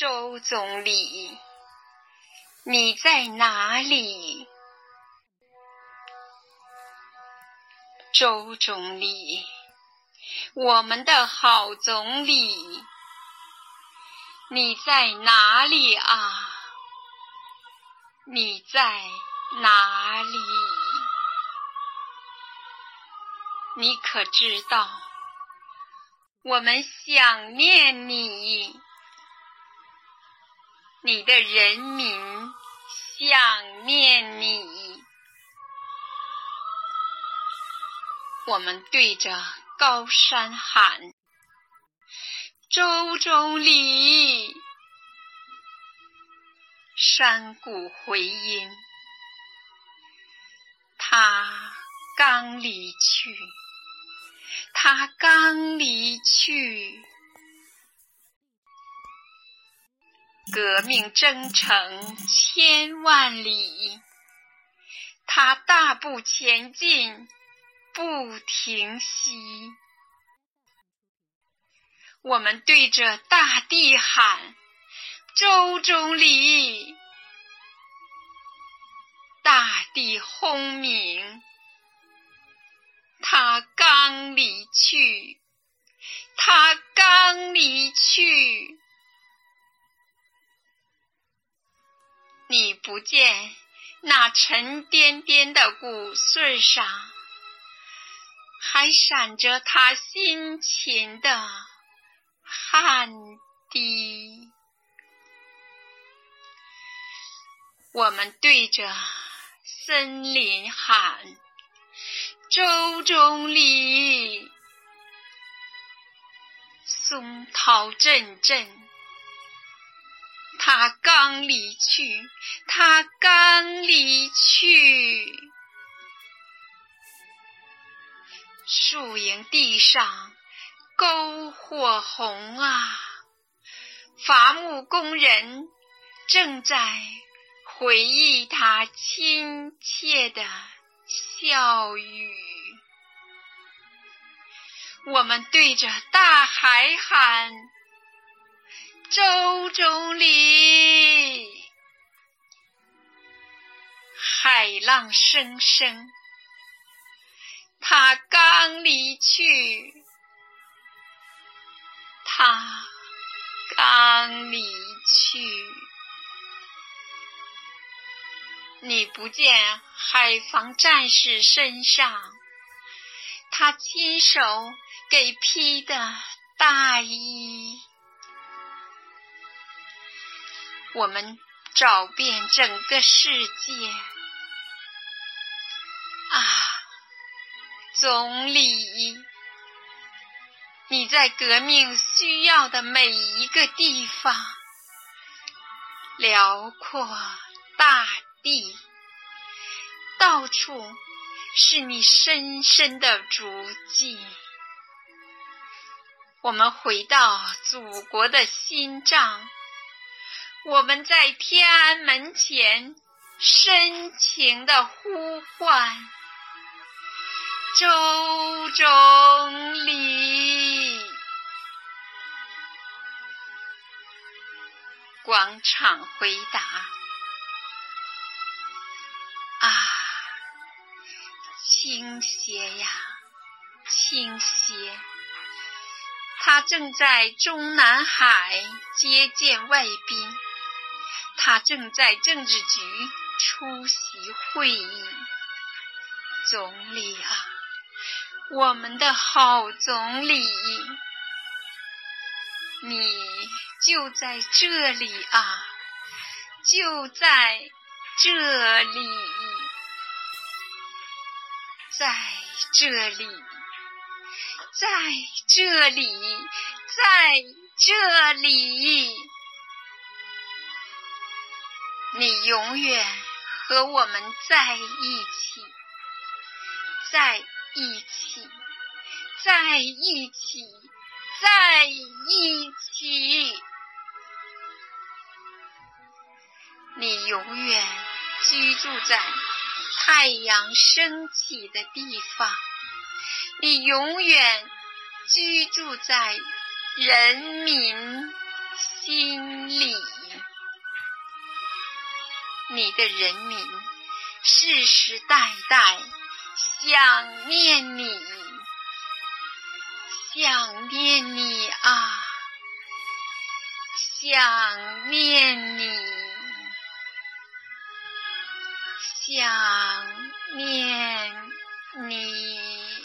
周总理，你在哪里？周总理，我们的好总理，你在哪里啊？你在哪里？你可知道，我们想念你，你的人民想念你。我们对着高山喊：“周总理！”山谷回音，他刚离去，他刚离去。革命征程千万里，他大步前进。不停息，我们对着大地喊：“周总理！”大地轰鸣，他刚离去，他刚离去。不见那沉甸甸的谷穗上？还闪着他辛勤的汗滴。我们对着森林喊：“周总理！”松涛阵阵，他刚离去，他刚离去。树营地上，篝火红啊！伐木工人正在回忆他亲切的笑语。我们对着大海喊：“周总理！”海浪声声。他刚离去，他刚离去。你不见海防战士身上他亲手给披的大衣？我们找遍整个世界。啊总理，你在革命需要的每一个地方，辽阔大地，到处是你深深的足迹。我们回到祖国的心脏，我们在天安门前深情的呼唤。周总理，广场回答：啊，倾斜呀，倾斜。他正在中南海接见外宾，他正在政治局出席会议。总理啊！我们的好总理，你就在这里啊，就在这里，在这里，在这里，在这里，你永远和我们在一起，在。一起，在一起，在一起。你永远居住在太阳升起的地方，你永远居住在人民心里。你的人民世世代代想念你，想念你啊，想念你，想念你。